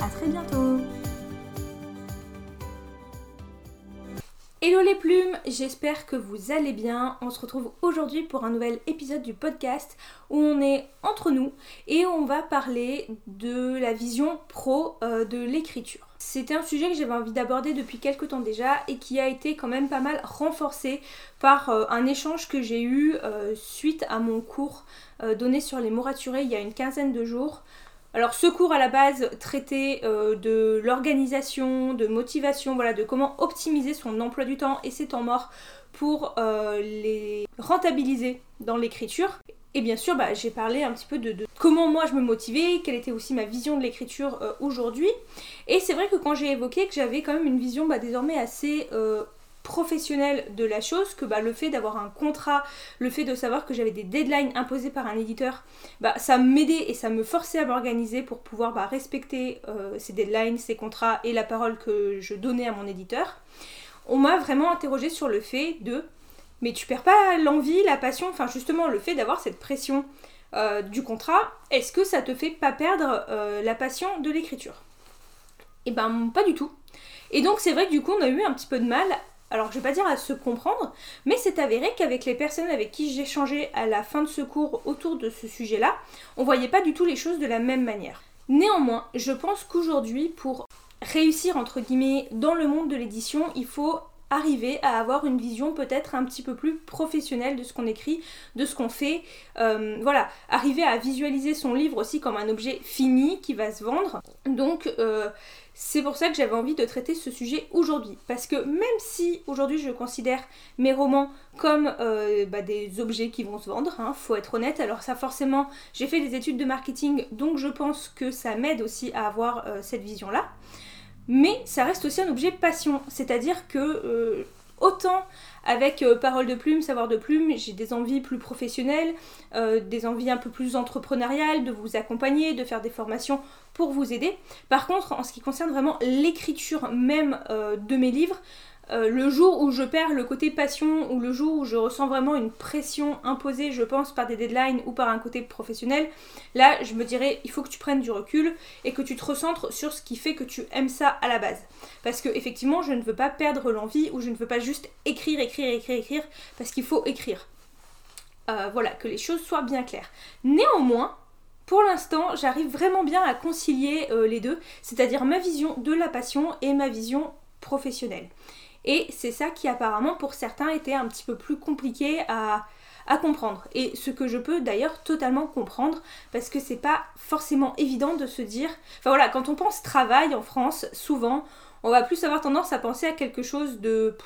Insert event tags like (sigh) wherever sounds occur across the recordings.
à très bientôt Hello les plumes, j'espère que vous allez bien. On se retrouve aujourd'hui pour un nouvel épisode du podcast où on est entre nous et on va parler de la vision pro euh, de l'écriture. C'était un sujet que j'avais envie d'aborder depuis quelques temps déjà et qui a été quand même pas mal renforcé par euh, un échange que j'ai eu euh, suite à mon cours donné sur les mots il y a une quinzaine de jours. Alors ce cours à la base traitait euh, de l'organisation, de motivation, voilà, de comment optimiser son emploi du temps et ses temps morts pour euh, les rentabiliser dans l'écriture. Et bien sûr, bah, j'ai parlé un petit peu de, comment moi je me motivais, quelle était aussi ma vision de l'écriture euh, aujourd'hui. Et c'est vrai que quand j'ai évoqué que j'avais quand même une vision bah, désormais assez professionnel de la chose que bah, le fait d'avoir un contrat, le fait de savoir que j'avais des deadlines imposées par un éditeur, bah, ça m'aidait et ça me forçait à m'organiser pour pouvoir bah, respecter euh, ces deadlines, ces contrats et la parole que je donnais à mon éditeur. On m'a vraiment interrogé sur le fait de mais tu perds pas l'envie, la passion, enfin justement le fait d'avoir cette pression euh, du contrat, est-ce que ça te fait pas perdre euh, la passion de l'écriture? Et eh ben pas du tout. Et donc c'est vrai que du coup on a eu un petit peu de mal alors je vais pas dire à se comprendre, mais c'est avéré qu'avec les personnes avec qui j'ai changé à la fin de ce cours autour de ce sujet-là, on voyait pas du tout les choses de la même manière. Néanmoins, je pense qu'aujourd'hui, pour réussir entre guillemets dans le monde de l'édition, il faut arriver à avoir une vision peut-être un petit peu plus professionnelle de ce qu'on écrit, de ce qu'on fait. Euh, voilà, arriver à visualiser son livre aussi comme un objet fini qui va se vendre. Donc euh, c'est pour ça que j'avais envie de traiter ce sujet aujourd'hui. Parce que même si aujourd'hui je considère mes romans comme euh, bah, des objets qui vont se vendre, hein, faut être honnête, alors ça forcément, j'ai fait des études de marketing, donc je pense que ça m'aide aussi à avoir euh, cette vision-là. Mais ça reste aussi un objet passion, c'est-à-dire que euh, autant avec euh, Parole de Plume, Savoir de Plume, j'ai des envies plus professionnelles, euh, des envies un peu plus entrepreneuriales, de vous accompagner, de faire des formations pour vous aider. Par contre, en ce qui concerne vraiment l'écriture même euh, de mes livres, euh, le jour où je perds le côté passion ou le jour où je ressens vraiment une pression imposée, je pense, par des deadlines ou par un côté professionnel, là je me dirais il faut que tu prennes du recul et que tu te recentres sur ce qui fait que tu aimes ça à la base. Parce que effectivement, je ne veux pas perdre l'envie ou je ne veux pas juste écrire, écrire, écrire, écrire parce qu'il faut écrire. Euh, voilà, que les choses soient bien claires. Néanmoins, pour l'instant, j'arrive vraiment bien à concilier euh, les deux, c'est-à-dire ma vision de la passion et ma vision professionnelle. Et c'est ça qui apparemment pour certains était un petit peu plus compliqué à, comprendre. Et ce que je peux d'ailleurs totalement comprendre parce que c'est pas forcément évident de se dire. Enfin voilà, quand on pense travail en France, souvent on va plus avoir tendance à penser à quelque chose de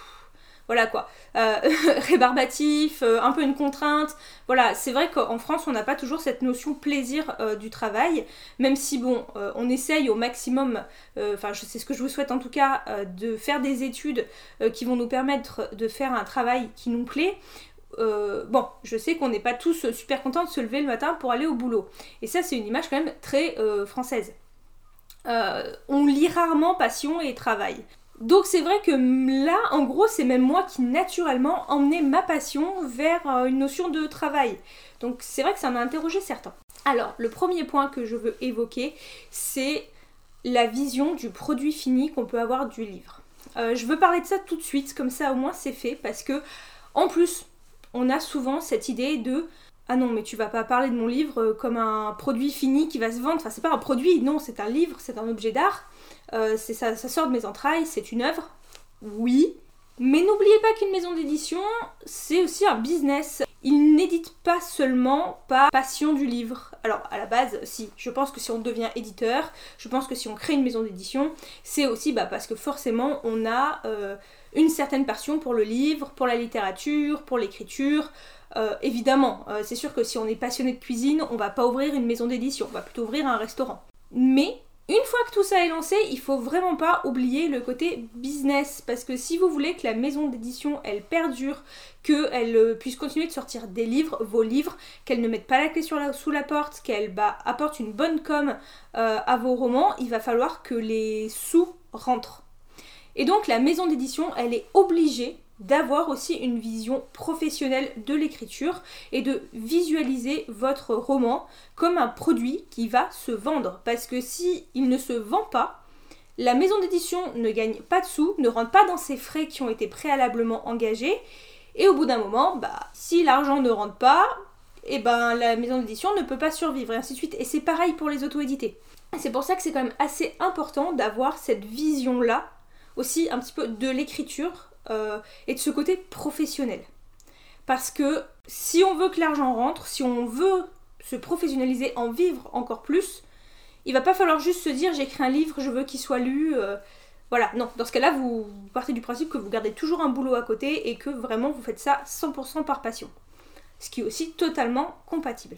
voilà quoi, euh, (laughs) rébarbatif, euh, un peu une contrainte. Voilà, c'est vrai qu'en France, on n'a pas toujours cette notion plaisir euh, du travail, même si bon, on essaye au maximum, enfin, c'est ce que je vous souhaite en tout cas, de faire des études qui vont nous permettre de faire un travail qui nous plaît. bon, je sais qu'on n'est pas tous super contents de se lever le matin pour aller au boulot. Et ça, c'est une image quand même très française. on lit rarement passion et travail. Donc c'est vrai que là, en gros, c'est même moi qui naturellement emmenais ma passion vers euh, une notion de travail. Donc c'est vrai que ça m'a interrogé certains. Alors, le premier point que je veux évoquer, c'est la vision du produit fini qu'on peut avoir du livre. Euh, je veux parler de ça tout de suite, comme ça au moins c'est fait, parce que en plus, on a souvent cette idée de ah non, mais tu vas pas parler de mon livre euh, comme un produit fini qui va se vendre. Enfin, c'est pas un produit, non, c'est un livre, c'est un objet d'art. Euh, ça, ça sort de mes entrailles, c'est une œuvre. Oui. Mais n'oubliez pas qu'une maison d'édition, c'est aussi un business. Il n'édite pas seulement par passion du livre. Alors à la base, si, je pense que si on devient éditeur, je pense que si on crée une maison d'édition, c'est aussi bah, parce que forcément on a euh, une certaine passion pour le livre, pour la littérature, pour l'écriture. Euh, évidemment, c'est sûr que si on est passionné de cuisine, on va pas ouvrir une maison d'édition, on va plutôt ouvrir un restaurant. Mais Une fois que tout ça est lancé, il faut vraiment pas oublier le côté business parce que si vous voulez que la maison d'édition elle perdure, qu'elle euh, puisse continuer de sortir des livres, vos livres, qu'elle ne mette pas la clé sous la porte, qu'elle bah, apporte une bonne com euh, à vos romans, il va falloir que les sous rentrent. Et donc la maison d'édition elle est obligée d'avoir aussi une vision professionnelle de l'écriture et de visualiser votre roman comme un produit qui va se vendre. Parce que si il ne se vend pas, la maison d'édition ne gagne pas de sous, ne rentre pas dans ses frais qui ont été préalablement engagés. Et au bout d'un moment, bah, si l'argent ne rentre pas, et eh ben la maison d'édition ne peut pas survivre et ainsi de suite. Et c'est pareil pour les auto-édités. C'est pour ça que c'est quand même assez important d'avoir cette vision-là aussi un petit peu de l'écriture euh, et de ce côté professionnel. Parce que si on veut que l'argent rentre, si on veut se professionnaliser, en vivre encore plus, il va pas falloir juste se dire j'écris un livre, je veux qu'il soit lu. Euh, voilà, non, dans ce cas-là, vous partez du principe que vous gardez toujours un boulot à côté et que vraiment vous faites ça 100% par passion. Ce qui est aussi totalement compatible.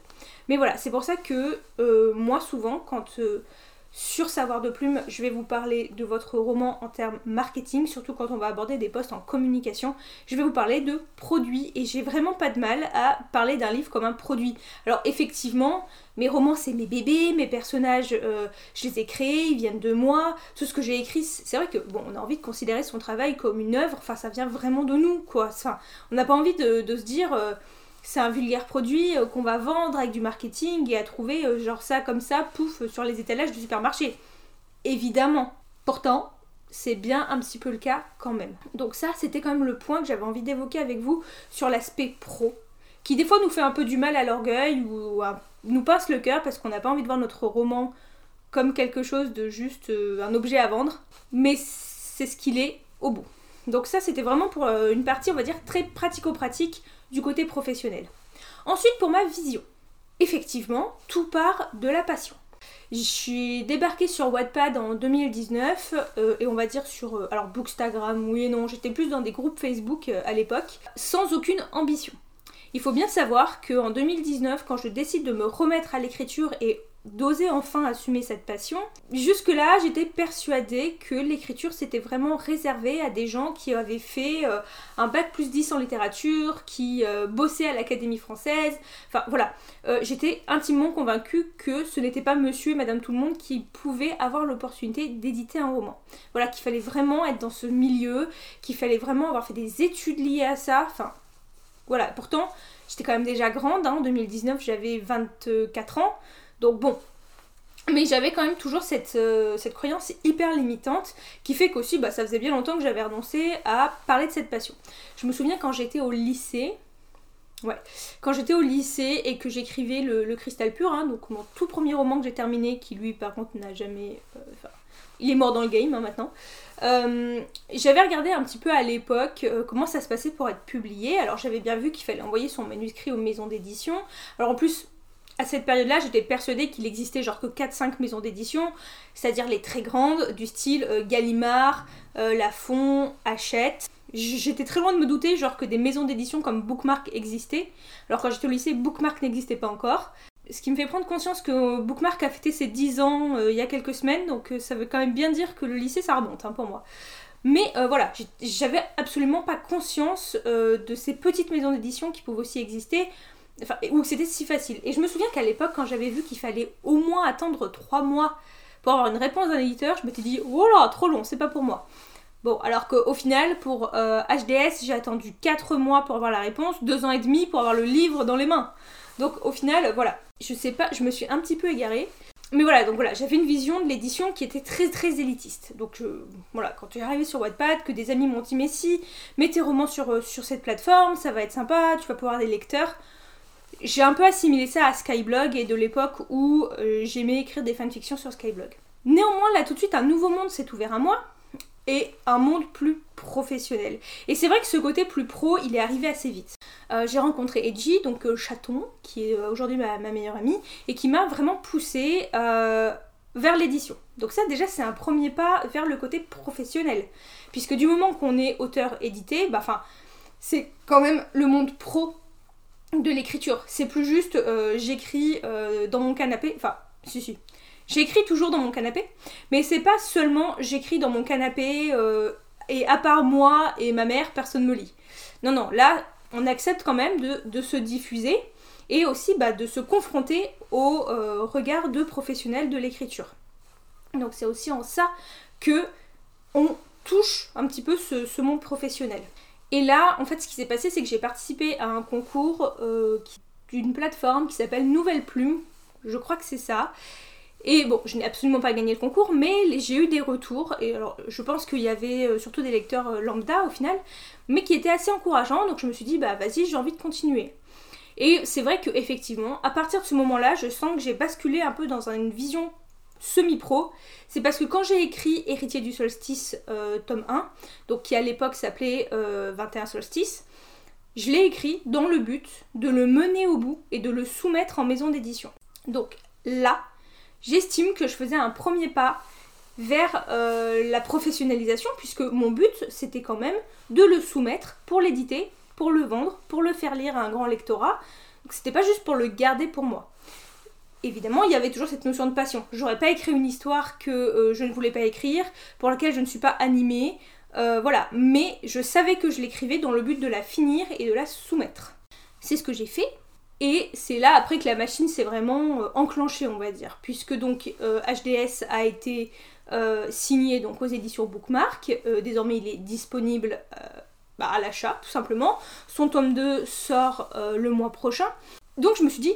Mais voilà, c'est pour ça que euh, moi souvent, quand sur Savoir de Plume, je vais vous parler de votre roman en termes marketing, surtout quand on va aborder des postes en communication. Je vais vous parler de produits et j'ai vraiment pas de mal à parler d'un livre comme un produit. Alors effectivement, mes romans c'est mes bébés, mes personnages euh, je les ai créés, ils viennent de moi, tout ce que j'ai écrit, c'est vrai que bon, on a envie de considérer son travail comme une œuvre, enfin ça vient vraiment de nous quoi. Enfin, on n'a pas envie de, se dire. Euh, c'est un vulgaire produit euh, qu'on va vendre avec du marketing et à trouver euh, genre ça comme ça, pouf, sur les étalages du supermarché. Évidemment. Pourtant, c'est bien un petit peu le cas quand même. Donc ça, c'était quand même le point que j'avais envie d'évoquer avec vous sur l'aspect pro, qui des fois nous fait un peu du mal à l'orgueil ou nous passe le cœur parce qu'on n'a pas envie de voir notre roman comme quelque chose de juste euh, un objet à vendre, mais c'est ce qu'il est au bout. Donc ça, c'était vraiment pour une partie, on va dire, très pratico-pratique du côté professionnel. Ensuite, pour ma vision. Effectivement, tout part de la passion. Je suis débarquée sur Wattpad en 2019 euh, et on va dire sur euh, alors Bookstagram, oui et non, j'étais plus dans des groupes Facebook euh, à l'époque, sans aucune ambition. Il faut bien savoir qu'en 2019, quand je décide de me remettre à l'écriture et d'oser enfin assumer cette passion. Jusque-là, j'étais persuadée que l'écriture s'était vraiment réservé à des gens qui avaient fait euh, un bac plus 10 en littérature, qui euh, bossaient à l'Académie française. Enfin voilà, euh, j'étais intimement convaincue que ce n'était pas monsieur et madame tout le monde qui pouvaient avoir l'opportunité d'éditer un roman. Voilà, qu'il fallait vraiment être dans ce milieu, qu'il fallait vraiment avoir fait des études liées à ça. Enfin voilà, pourtant, j'étais quand même déjà grande, hein. en 2019 j'avais 24 ans. Donc bon, mais j'avais quand même toujours cette, euh, cette, croyance hyper limitante qui fait qu'aussi bah, ça faisait bien longtemps que j'avais renoncé à parler de cette passion. Je me souviens quand j'étais au lycée, ouais, quand j'étais au lycée et que j'écrivais le, Cristal Pur, hein, donc mon tout premier roman que j'ai terminé, qui lui par contre n'a jamais... Euh, il est mort dans le game hein, maintenant. Euh, j'avais regardé un petit peu à l'époque comment ça se passait pour être publié. Alors j'avais bien vu qu'il fallait envoyer son manuscrit aux maisons d'édition. Alors en plus, à cette période-là, j'étais persuadée qu'il existait genre que 4-5 maisons d'édition, c'est-à-dire les très grandes, du style euh, Gallimard, euh, Hachette. J'étais très loin de me douter genre que des maisons d'édition comme Bookmark existaient. Alors quand j'étais au lycée, Bookmark n'existait pas encore. Ce qui me fait prendre conscience que Bookmark a fêté ses 10 ans euh, il y a quelques semaines, donc ça veut quand même bien dire que le lycée ça remonte hein, pour moi. Mais voilà, j'avais absolument pas conscience de ces petites maisons d'édition qui pouvaient aussi exister. Enfin, ou c'était si facile. Et je me souviens qu'à l'époque, quand j'avais vu qu'il fallait au moins attendre 3 mois pour avoir une réponse d'un éditeur, je m'étais dit, oh là, trop long, c'est pas pour moi. Bon, alors qu'au final, pour HDS, euh, j'ai attendu 4 mois pour avoir la réponse, 2 ans et demi pour avoir le livre dans les mains. Donc au final, voilà, je sais pas, je me suis un petit peu égarée. Mais voilà, donc voilà, j'avais une vision de l'édition qui était très très élitiste. Donc voilà, quand tu es arrivé sur Wattpad, que des amis m'ont dit mais si, mets tes romans sur, euh, sur cette plateforme, ça va être sympa, tu vas pouvoir avoir des lecteurs j'ai un peu assimilé ça à Skyblog et de l'époque où euh, j'aimais écrire des fanfictions sur Skyblog. Néanmoins, là tout de suite, un nouveau monde s'est ouvert à moi et un monde plus professionnel. Et c'est vrai que ce côté plus pro, il est arrivé assez vite. Euh, j'ai rencontré Edgy, donc euh, Chaton, qui est aujourd'hui ma, meilleure amie, et qui m'a vraiment poussé vers l'édition. Donc ça déjà c'est un premier pas vers le côté professionnel. Puisque du moment qu'on est auteur édité, bah enfin c'est quand même le monde pro de l'écriture. C'est plus juste euh, j'écris euh, dans mon canapé. Enfin, si, si. J'écris toujours dans mon canapé, mais c'est pas seulement j'écris dans mon canapé euh, et à part moi et ma mère, personne me lit. Non, non, là, on accepte quand même de, se diffuser et aussi bah, de se confronter au regard de professionnels de l'écriture. Donc c'est aussi en ça que on touche un petit peu ce, monde professionnel. Et là, en fait, ce qui s'est passé, c'est que j'ai participé à un concours euh, d'une plateforme qui s'appelle Nouvelle Plume. Je crois que c'est ça. Et bon, je n'ai absolument pas gagné le concours, mais j'ai eu des retours. Et alors, je pense qu'il y avait euh, surtout des lecteurs euh, lambda au final, mais qui étaient assez encourageants. Donc je me suis dit, bah vas-y, j'ai envie de continuer. Et c'est vrai que effectivement, à partir de ce moment-là, je sens que j'ai basculé un peu dans une vision semi-pro. C'est parce que quand j'ai écrit Héritier du solstice, euh, tome 1, donc qui à l'époque s'appelait 21 solstice, je l'ai écrit dans le but de le mener au bout et de le soumettre en maison d'édition. Donc là, j'estime que je faisais un premier pas vers euh, la professionnalisation, puisque mon but, c'était quand même de le soumettre pour l'éditer, pour le vendre, pour le faire lire à un grand lectorat. Donc c'était pas juste pour le garder pour moi. Évidemment, il y avait toujours cette notion de passion. J'aurais pas écrit une histoire que euh, je ne voulais pas écrire, pour laquelle je ne suis pas animée, euh, voilà. Mais je savais que je l'écrivais dans le but de la finir et de la soumettre. C'est ce que j'ai fait, et c'est là après que la machine s'est vraiment euh, enclenchée, on va dire, puisque donc HDS a été signé donc aux éditions Bookmark. désormais, il est disponible bah, à l'achat, tout simplement. Son tome 2 sort le mois prochain. Donc je me suis dit,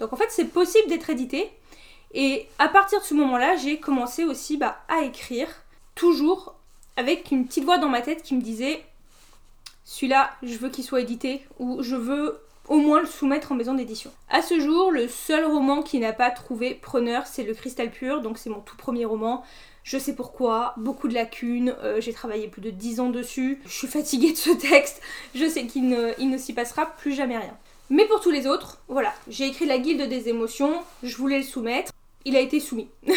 donc en fait, c'est possible d'être édité. Et à partir de ce moment-là, j'ai commencé aussi bah, à écrire, toujours avec une petite voix dans ma tête qui me disait celui-là, je veux qu'il soit édité, ou je veux au moins le soumettre en maison d'édition. À ce jour, le seul roman qui n'a pas trouvé preneur, c'est Le Cristal Pur, donc c'est mon tout premier roman. Je sais pourquoi, beaucoup de lacunes, euh, j'ai travaillé plus de 10 ans dessus, je suis fatiguée de ce texte, je sais qu'il ne, ne s'y passera plus jamais rien. Mais pour tous les autres, voilà, j'ai écrit La Guilde des émotions, je voulais le soumettre, il a été soumis. (laughs)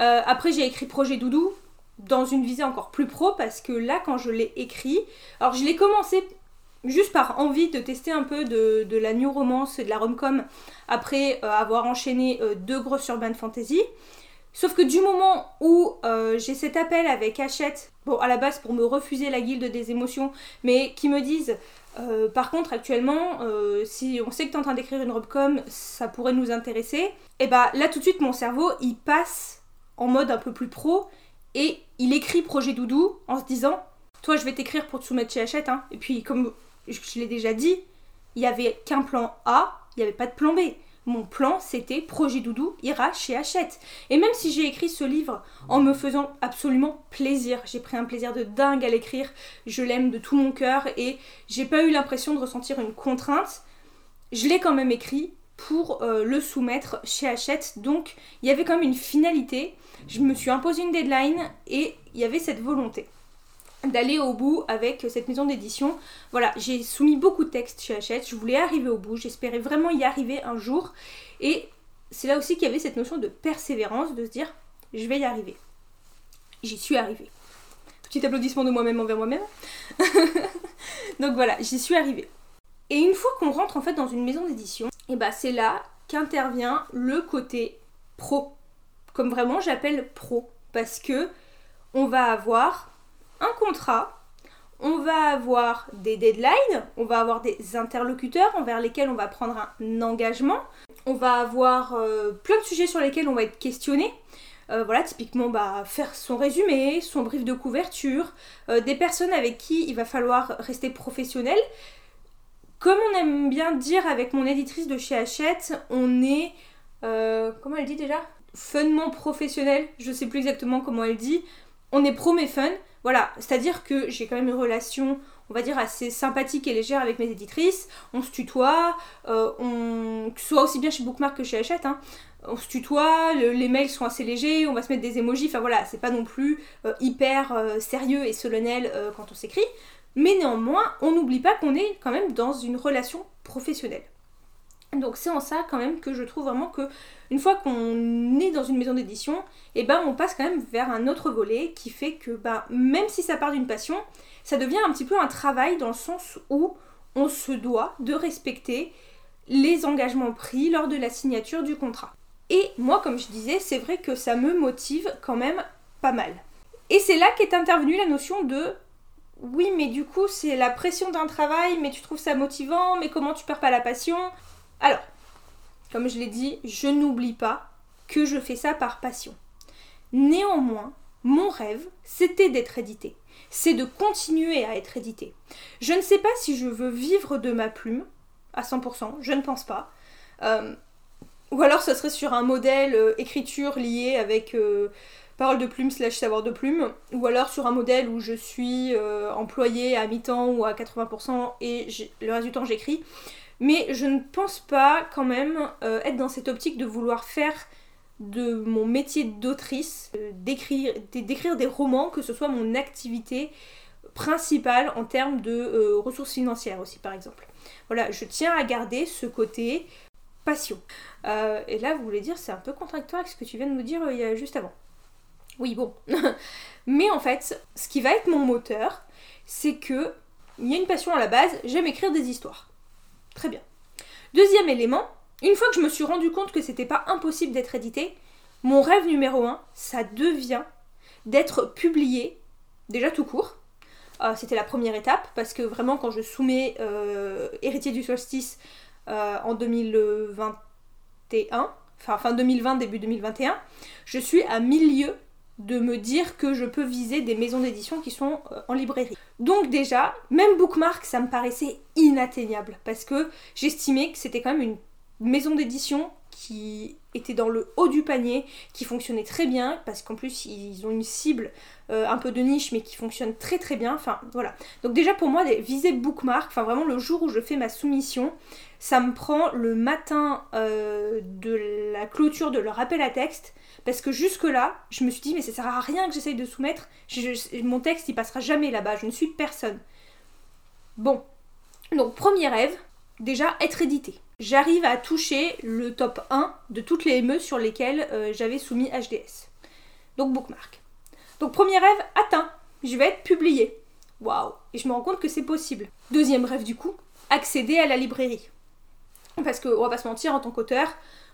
Euh, après j'ai écrit Projet Doudou, dans une visée encore plus pro, parce que là quand je l'ai écrit, alors je l'ai commencé juste par envie de tester un peu de, la new romance et de la rom-com après euh, avoir enchaîné euh, deux grosses urban fantasy. Sauf que du moment où j'ai cet appel avec Hachette, bon à la base pour me refuser la guilde des émotions, mais qui me disent par contre actuellement si on sait que tu es en train d'écrire une rom-com, ça pourrait nous intéresser, et bah là tout de suite mon cerveau il passe en mode un peu plus pro et il écrit projet doudou en se disant toi je vais t'écrire pour te soumettre chez Hachette hein. et puis comme je, l'ai déjà dit, il n'y avait qu'un plan A, il n'y avait pas de plan B. Mon plan, c'était Projet Doudou ira chez Hachette. Et même si j'ai écrit ce livre en me faisant absolument plaisir, j'ai pris un plaisir de dingue à l'écrire, je l'aime de tout mon cœur et j'ai pas eu l'impression de ressentir une contrainte, je l'ai quand même écrit pour euh, le soumettre chez Hachette. Donc il y avait quand même une finalité. Je me suis imposé une deadline et il y avait cette volonté d'aller au bout avec cette maison d'édition. Voilà, j'ai soumis beaucoup de textes chez Hachette, je voulais arriver au bout, j'espérais vraiment y arriver un jour. Et c'est là aussi qu'il y avait cette notion de persévérance, de se dire, je vais y arriver. J'y suis arrivée. Petit applaudissement de moi-même envers moi-même. (laughs) Donc voilà, j'y suis arrivée. Et une fois qu'on rentre en fait dans une maison d'édition, et eh bah ben, c'est là qu'intervient le côté pro. Comme vraiment j'appelle pro. Parce que on va avoir contrat, on va avoir des deadlines, on va avoir des interlocuteurs envers lesquels on va prendre un engagement, on va avoir euh, plein de sujets sur lesquels on va être questionné. Euh, voilà, typiquement bah, faire son résumé, son brief de couverture, euh, des personnes avec qui il va falloir rester professionnel. Comme on aime bien dire avec mon éditrice de chez Hachette, on est, comment elle dit déjà? Funnement professionnel, je sais plus exactement comment elle dit. On est pro mais fun, voilà, c'est-à-dire que j'ai quand même une relation, on va dire, assez sympathique et légère avec mes éditrices. On se tutoie, euh, on... soit aussi bien chez Bookmark que chez Hachette, hein. on se tutoie, les mails sont assez légers, on va se mettre des emojis, enfin voilà, c'est pas non plus euh, hyper euh, sérieux et solennel quand on s'écrit. Mais néanmoins, on n'oublie pas qu'on est quand même dans une relation professionnelle. Donc c'est en ça quand même que je trouve vraiment que une fois qu'on est dans une maison d'édition, et eh ben on passe quand même vers un autre volet qui fait que bah, même si ça part d'une passion, ça devient un petit peu un travail dans le sens où on se doit de respecter les engagements pris lors de la signature du contrat. Et moi, comme je disais, c'est vrai que ça me motive quand même pas mal. Et c'est là qu'est intervenue la notion de oui, mais du coup, c'est la pression d'un travail, mais tu trouves ça motivant, mais comment tu perds pas la passion? Alors, comme je l'ai dit, je n'oublie pas que je fais ça par passion. Néanmoins, mon rêve, c'était d'être édité. C'est de continuer à être édité. Je ne sais pas si je veux vivre de ma plume à 100%, je ne pense pas. Euh, ou alors ce serait sur un modèle euh, écriture lié avec euh, parole de plume slash savoir de plume. Ou alors sur un modèle où je suis employée à mi-temps ou à 80% et le reste du temps j'écris. Mais je ne pense pas quand même être dans cette optique de vouloir faire de mon métier d'autrice, euh, d'écrire, des romans, que ce soit mon activité principale en termes de euh, ressources financières aussi par exemple. Voilà, je tiens à garder ce côté passion. Euh, et là, vous voulez dire, c'est un peu contradictoire avec ce que tu viens de nous dire juste avant. Oui, bon. (laughs) Mais en fait, ce qui va être mon moteur, c'est que il y a une passion à la base, j'aime écrire des histoires. Très bien. Deuxième élément, une fois que je me suis rendu compte que c'était pas impossible d'être édité, mon rêve numéro un, ça devient d'être publié, déjà tout court. Euh, c'était la première étape, parce que vraiment quand je soumets euh, Héritier du solstice euh, en 2021, enfin fin 2020, début 2021, je suis à milieu de me dire que je peux viser des maisons d'édition qui sont en librairie. Donc déjà, même Bookmark, ça me paraissait inatteignable, parce que j'estimais que c'était quand même une maison d'édition qui était dans le haut du panier, qui fonctionnait très bien, parce qu'en plus ils ont une cible euh, un peu de niche, mais qui fonctionne très très bien. Enfin voilà. Donc déjà pour moi, viser bookmark, enfin vraiment le jour où je fais ma soumission, ça me prend le matin euh, de la clôture de leur appel à texte, parce que jusque-là, je me suis dit, mais ça sert à rien que j'essaye de soumettre, mon texte il passera jamais là-bas, je ne suis personne. Bon. Donc premier rêve, déjà être édité j'arrive à toucher le top 1 de toutes les ME sur lesquelles euh, j'avais soumis HDS. Donc bookmark. Donc premier rêve atteint, je vais être publié. Waouh Et je me rends compte que c'est possible. Deuxième rêve du coup, accéder à la librairie. Parce que, on va pas se mentir, en tant qu'auteur,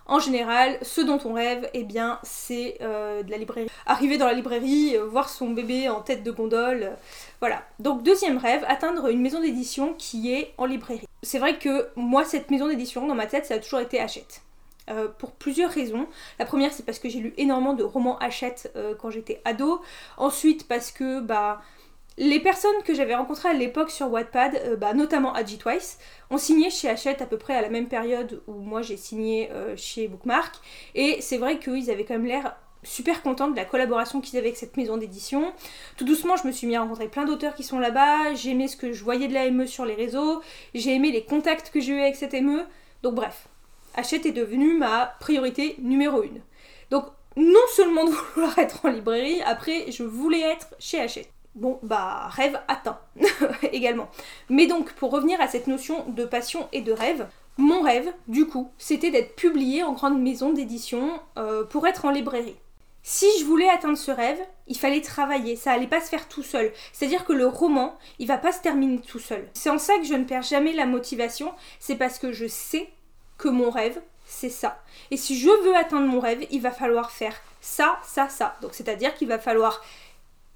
en général, ce dont on rêve, eh bien, c'est euh, de la librairie. Arriver dans la librairie, euh, voir son bébé en tête de gondole, voilà. Donc deuxième rêve, atteindre une maison d'édition qui est en librairie c'est vrai que moi, cette maison d'édition, dans ma tête, ça a toujours été Hachette. Euh, pour plusieurs raisons. La première, c'est parce que j'ai lu énormément de romans Hachette euh, quand j'étais ado. Ensuite, parce que bah, les personnes que j'avais rencontrées à l'époque sur Wattpad, euh, bah, notamment Adji Twice, ont signé chez Hachette à peu près à la même période où moi j'ai signé chez Bookmark. Et c'est vrai qu'ils avaient quand même l'air super contente de la collaboration qu'ils avaient avec cette maison d'édition. Tout doucement, je me suis mis à rencontrer plein d'auteurs qui sont là-bas, j'ai aimé ce que je voyais de la ME sur les réseaux, j'ai aimé les contacts que j'ai eu avec cette ME. Donc bref, Hachette est devenue ma priorité numéro une. Donc non seulement de vouloir être en librairie, après je voulais être chez Hachette. Bon, bah, rêve atteint (laughs) également. Mais donc, pour revenir à cette notion de passion et de rêve, mon rêve, du coup, c'était d'être publié en grande maison d'édition euh, pour être en librairie. Si je voulais atteindre ce rêve, il fallait travailler, ça allait pas se faire tout seul. C'est-à-dire que le roman, il va pas se terminer tout seul. C'est en ça que je ne perds jamais la motivation, c'est parce que je sais que mon rêve, c'est ça. Et si je veux atteindre mon rêve, il va falloir faire ça, ça, ça. Donc c'est-à-dire qu'il va falloir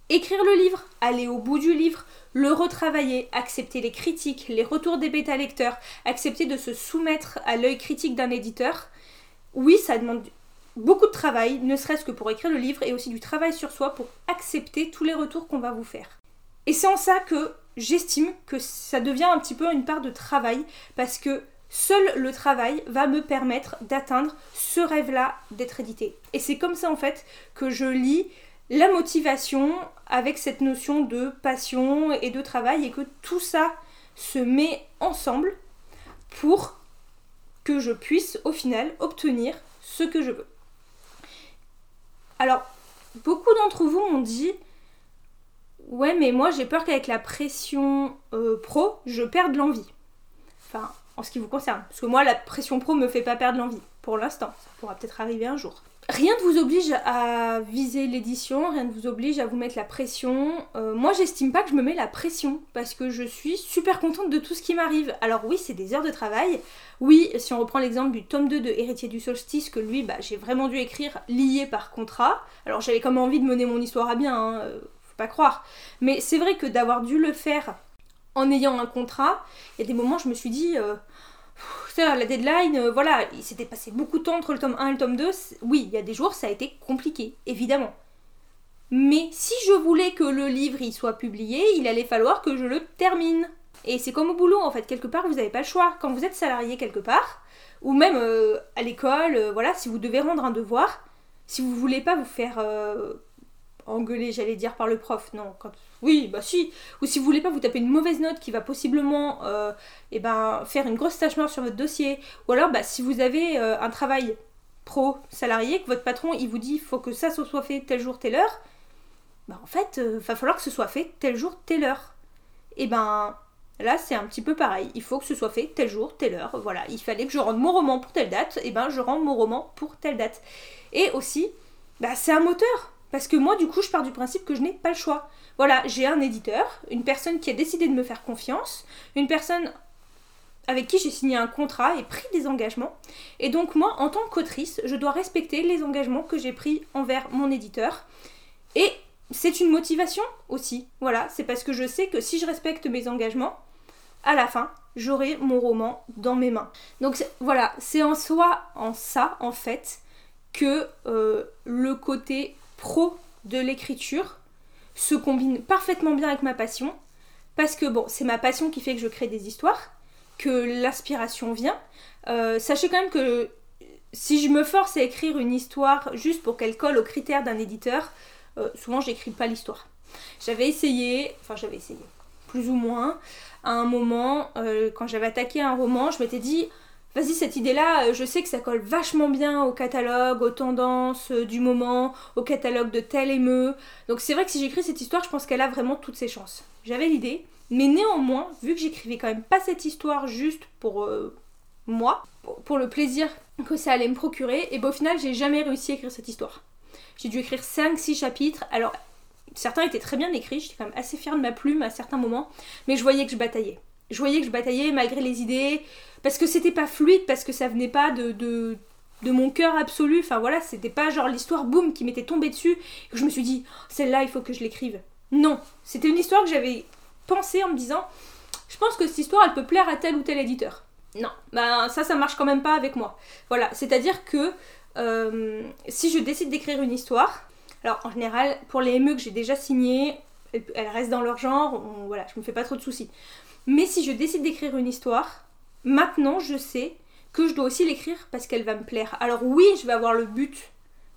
écrire le livre, aller au bout du livre, le retravailler, accepter les critiques, les retours des bêta-lecteurs, accepter de se soumettre à l'œil critique d'un éditeur. Oui, ça demande beaucoup de travail, ne serait-ce que pour écrire le livre, et aussi du travail sur soi pour accepter tous les retours qu'on va vous faire. Et c'est en ça que j'estime que ça devient un petit peu une part de travail, parce que seul le travail va me permettre d'atteindre ce rêve-là d'être édité. Et c'est comme ça en fait que je lis la motivation avec cette notion de passion et de travail, et que tout ça se met ensemble pour que je puisse au final obtenir ce que je veux. Alors, beaucoup d'entre vous m'ont dit Ouais, mais moi j'ai peur qu'avec la pression euh, pro, je perde l'envie. Enfin, en ce qui vous concerne. Parce que moi, la pression pro me fait pas perdre l'envie. pour l'instant. Ça pourra peut-être arriver un jour. Rien ne vous oblige à viser l'édition, rien ne vous oblige à vous mettre la pression. Euh, moi, j'estime pas que je me mets la pression parce que je suis super contente de tout ce qui m'arrive. Alors oui, c'est des heures de travail. Oui, si on reprend l'exemple du tome 2 de Héritier du Solstice, que lui, bah, j'ai vraiment dû écrire lié par contrat. Alors j'avais comme envie de mener mon histoire à bien, hein, euh, faut pas croire. Mais c'est vrai que d'avoir dû le faire en ayant un contrat, il y a des moments je me suis dit... Euh, la deadline, euh, voilà, il s'était passé beaucoup de temps entre le tome 1 et le tome 2. Oui, il y a des jours, ça a été compliqué, évidemment. Mais si je voulais que le livre y soit publié, il allait falloir que je le termine. Et c'est comme au boulot, en fait, quelque part, vous n'avez pas le choix. Quand vous êtes salarié quelque part, ou même euh, à l'école, euh, voilà, si vous devez rendre un devoir, si vous voulez pas vous faire engueuler, j'allais dire, par le prof, non, oui, bah si. Ou si vous voulez pas vous taper une mauvaise note qui va possiblement euh, eh ben, faire une grosse tâche noire sur votre dossier. Ou alors, bah, si vous avez euh, un travail pro salarié, que votre patron il vous dit faut que ça soit fait tel jour, telle heure, bah en fait, euh, va falloir que ce soit fait tel jour, telle heure. Et eh ben là, c'est un petit peu pareil. Il faut que ce soit fait tel jour, telle heure. Voilà, il fallait que je rende mon roman pour telle date. Et eh ben je rends mon roman pour telle date. Et aussi, bah, c'est un moteur. Parce que moi, du coup, je pars du principe que je n'ai pas le choix. Voilà, j'ai un éditeur, une personne qui a décidé de me faire confiance, une personne avec qui j'ai signé un contrat et pris des engagements. Et donc moi, en tant qu'autrice, je dois respecter les engagements que j'ai pris envers mon éditeur. Et c'est une motivation aussi. Voilà, c'est parce que je sais que si je respecte mes engagements, à la fin, j'aurai mon roman dans mes mains. Donc voilà, c'est en soi, en ça, en fait, que euh, le côté pro de l'écriture se combine parfaitement bien avec ma passion, parce que bon, c'est ma passion qui fait que je crée des histoires, que l'inspiration vient. Euh, sachez quand même que si je me force à écrire une histoire juste pour qu'elle colle aux critères d'un éditeur, euh, souvent j'écris pas l'histoire. J'avais essayé, enfin j'avais essayé, plus ou moins, à un moment, euh, quand j'avais attaqué un roman, je m'étais dit, vas-y, cette idée-là, euh, je sais que ça colle vachement bien au catalogue, aux tendances euh, du moment, au catalogue de tel émeu. Donc c'est vrai que si j'écris cette histoire, je pense qu'elle a vraiment toutes ses chances. J'avais l'idée, mais néanmoins, vu que j'écrivais quand même pas cette histoire juste pour euh, moi, pour le plaisir que ça allait me procurer, et bien au final, j'ai jamais réussi à écrire cette histoire. J'ai dû écrire 5-6 chapitres, alors certains étaient très bien écrits, j'étais quand même assez fière de ma plume à certains moments, mais je voyais que je bataillais. Je voyais que je bataillais malgré les idées, parce que c'était pas fluide, parce que ça venait pas de, mon cœur absolu. Enfin voilà, c'était pas genre l'histoire boum qui m'était tombée dessus, et que je me suis dit, oh, celle-là, il faut que je l'écrive. Non, c'était une histoire que j'avais pensée en me disant, je pense que cette histoire, elle peut plaire à tel ou tel éditeur. Non, ben ça, ça marche quand même pas avec moi. Voilà, c'est-à-dire que euh, si je décide d'écrire une histoire, alors en général, pour les ME que j'ai déjà signées, elles, restent dans leur genre, voilà, je me fais pas trop de soucis. Mais si je décide d'écrire une histoire, maintenant je sais que je dois aussi l'écrire parce qu'elle va me plaire. Alors oui, je vais avoir le but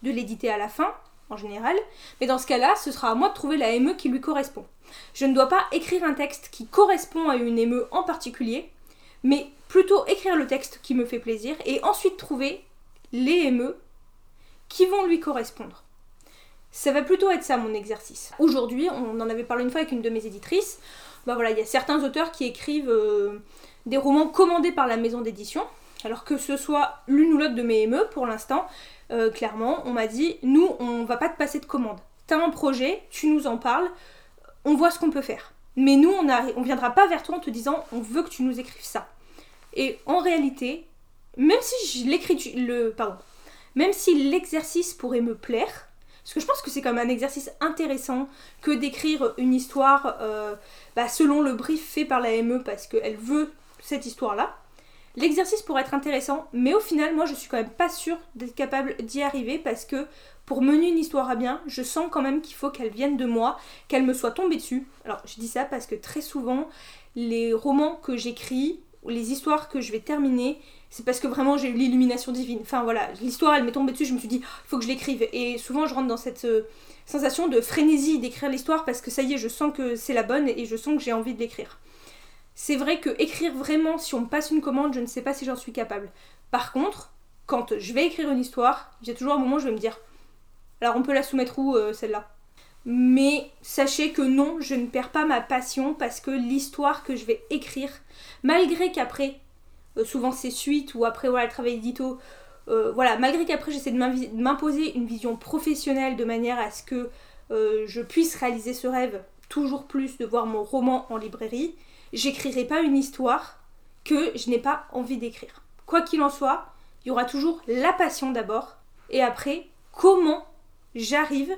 de l'éditer à la fin, en général, mais dans ce cas-là, ce sera à moi de trouver la ME qui lui correspond. Je ne dois pas écrire un texte qui correspond à une ME en particulier, mais plutôt écrire le texte qui me fait plaisir et ensuite trouver les ME qui vont lui correspondre. Ça va plutôt être ça mon exercice. Aujourd'hui, on en avait parlé une fois avec une de mes éditrices, bah voilà, il y a certains auteurs qui écrivent euh, des romans commandés par la maison d'édition. Alors que ce soit l'une ou l'autre de mes ME, pour l'instant, euh, clairement, on m'a dit, nous, on va pas te passer de commande. T'as un projet, tu nous en parles, on voit ce qu'on peut faire. Mais nous, on, ne on viendra pas vers toi en te disant, on veut que tu nous écrives ça. Et en réalité, même si le, même si l'exercice pourrait me plaire, parce que je pense que c'est quand même un exercice intéressant que d'écrire une histoire euh, bah, selon le brief fait par la ME parce qu'elle veut cette histoire-là. L'exercice pourrait être intéressant, mais au final, moi je suis quand même pas sûre d'être capable d'y arriver parce que pour mener une histoire à bien, je sens quand même qu'il faut qu'elle vienne de moi, qu'elle me soit tombée dessus. Alors je dis ça parce que très souvent, les romans que j'écris, les histoires que je vais terminer, c'est parce que vraiment j'ai eu l'illumination divine. Enfin voilà, l'histoire elle m'est tombée dessus, je me suis dit, faut que je l'écrive. Et souvent je rentre dans cette euh, sensation de frénésie d'écrire l'histoire parce que ça y est, je sens que c'est la bonne et je sens que j'ai envie de l'écrire. C'est vrai que écrire vraiment, si on me passe une commande, je ne sais pas si j'en suis capable. Par contre, quand je vais écrire une histoire, j'ai toujours un moment où je vais me dire, alors on peut la soumettre où euh, celle-là? Mais sachez que non, je ne perds pas ma passion parce que l'histoire que je vais écrire, malgré qu'après euh, souvent c'est suite ou après voilà le travail édito euh, voilà, malgré qu'après j'essaie de m'imposer une vision professionnelle de manière à ce que je puisse réaliser ce rêve toujours plus de voir mon roman en librairie, j'écrirai pas une histoire que je n'ai pas envie d'écrire. Quoi qu'il en soit, il y aura toujours la passion d'abord, et après, comment j'arrive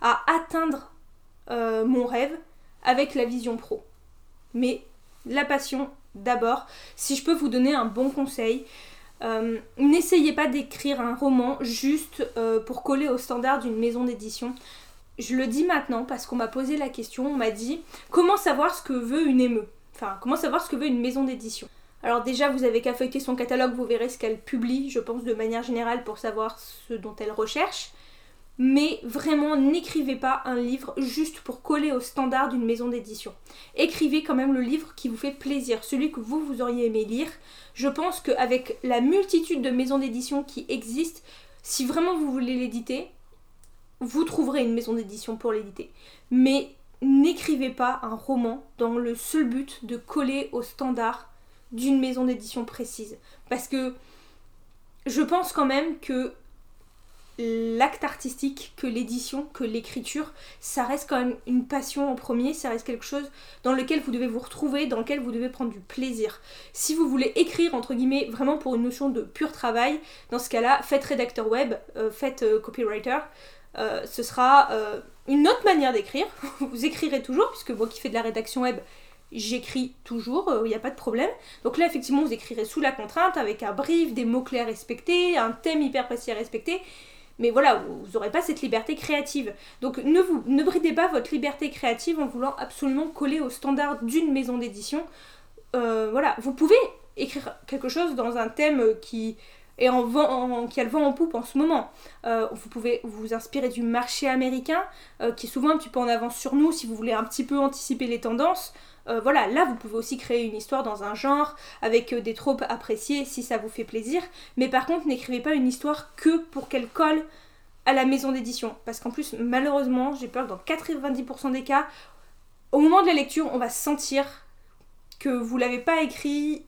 à atteindre euh, mon rêve avec la vision pro. Mais la passion d'abord. Si je peux vous donner un bon conseil, euh, n'essayez pas d'écrire un roman juste euh, pour coller au standard d'une maison d'édition. Je le dis maintenant parce qu'on m'a posé la question, on m'a dit comment savoir ce que veut une émeu Enfin, comment savoir ce que veut une maison d'édition? Alors déjà, vous avez qu'à feuilleter son catalogue, vous verrez ce qu'elle publie, je pense, de manière générale pour savoir ce dont elle recherche. Mais vraiment, n'écrivez pas un livre juste pour coller au standard d'une maison d'édition. Écrivez quand même le livre qui vous fait plaisir, celui que vous, vous auriez aimé lire. Je pense qu'avec la multitude de maisons d'édition qui existent, si vraiment vous voulez l'éditer, vous trouverez une maison d'édition pour l'éditer. Mais n'écrivez pas un roman dans le seul but de coller au standard d'une maison d'édition précise. Parce que je pense quand même que l'acte artistique, que l'édition, que l'écriture, ça reste quand même une passion en premier, ça reste quelque chose dans lequel vous devez vous retrouver, dans lequel vous devez prendre du plaisir. Si vous voulez écrire, entre guillemets, vraiment pour une notion de pur travail, dans ce cas-là, faites rédacteur web, euh, faites euh, copywriter, euh, ce sera une autre manière d'écrire, (laughs) vous écrirez toujours, puisque moi qui fais de la rédaction web, j'écris toujours, il n'y a pas de problème. Donc là, effectivement, vous écrirez sous la contrainte, avec un brief, des mots-clés à respecter, un thème hyper précis à respecter. Mais voilà, vous n'aurez pas cette liberté créative. Donc ne, bridez pas votre liberté créative en voulant absolument coller aux standards d'une maison d'édition. Euh, voilà, vous pouvez écrire quelque chose dans un thème qui est en vent, a le vent en poupe en ce moment. Euh, vous pouvez vous inspirer du marché américain, qui est souvent un petit peu en avance sur nous si vous voulez un petit peu anticiper les tendances. Euh, voilà, là vous pouvez aussi créer une histoire dans un genre avec euh, des tropes appréciées si ça vous fait plaisir. Mais par contre, n'écrivez pas une histoire que pour qu'elle colle à la maison d'édition. Parce qu'en plus, malheureusement, j'ai peur que dans 90% des cas, au moment de la lecture, on va sentir que vous l'avez pas écrit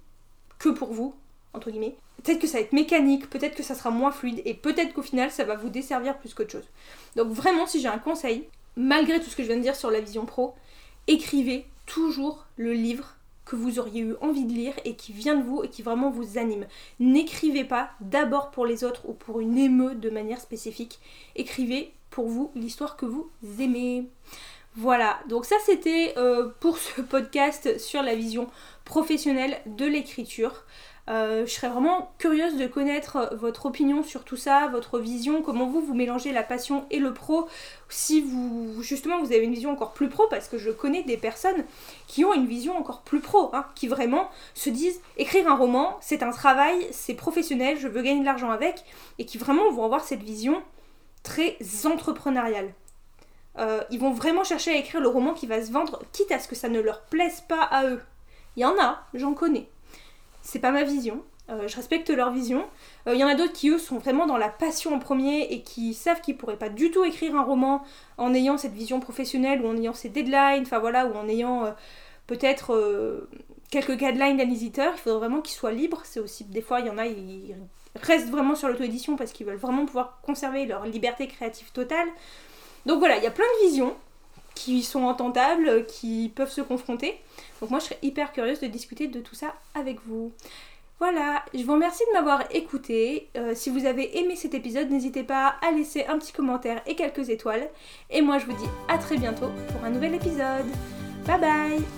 que pour vous, entre guillemets. Peut-être que ça va être mécanique, peut-être que ça sera moins fluide, et peut-être qu'au final, ça va vous desservir plus qu'autre chose. Donc vraiment, si j'ai un conseil, malgré tout ce que je viens de dire sur la vision pro, écrivez toujours le livre que vous auriez eu envie de lire et qui vient de vous et qui vraiment vous anime. N'écrivez pas d'abord pour les autres ou pour une émeute de manière spécifique. Écrivez pour vous l'histoire que vous aimez. Voilà, donc ça c'était euh, pour ce (laughs) podcast sur la vision professionnelle de l'écriture. Euh, je serais vraiment curieuse de connaître votre opinion sur tout ça, votre vision, comment vous vous mélangez la passion et le pro. Si vous justement vous avez une vision encore plus pro, parce que je connais des personnes qui ont une vision encore plus pro, hein, qui vraiment se disent écrire un roman, c'est un travail, c'est professionnel, je veux gagner de l'argent avec, et qui vraiment vont avoir cette vision très entrepreneuriale. Euh, ils vont vraiment chercher à écrire le roman qui va se vendre, quitte à ce que ça ne leur plaise pas à eux. Il y en a, j'en connais c'est pas ma vision. Euh, je respecte leur vision. Il euh, y en a d'autres qui, eux, sont vraiment dans la passion en premier et qui savent qu'ils pourraient pas du tout écrire un roman en ayant cette vision professionnelle ou en ayant ces deadlines, enfin voilà, ou en ayant euh, peut-être quelques guidelines d'un éditeur. Il faudrait vraiment qu'ils soient libres. C'est aussi, des fois, il y en a, ils restent vraiment sur l'auto-édition parce qu'ils veulent vraiment pouvoir conserver leur liberté créative totale. Donc voilà, il y a plein de visions qui sont ententables, qui peuvent se confronter. Donc moi je serais hyper curieuse de discuter de tout ça avec vous. Voilà, je vous remercie de m'avoir écouté. Euh, si vous avez aimé cet épisode, n'hésitez pas à laisser un petit commentaire et quelques étoiles. Et moi je vous dis à très bientôt pour un nouvel épisode. Bye bye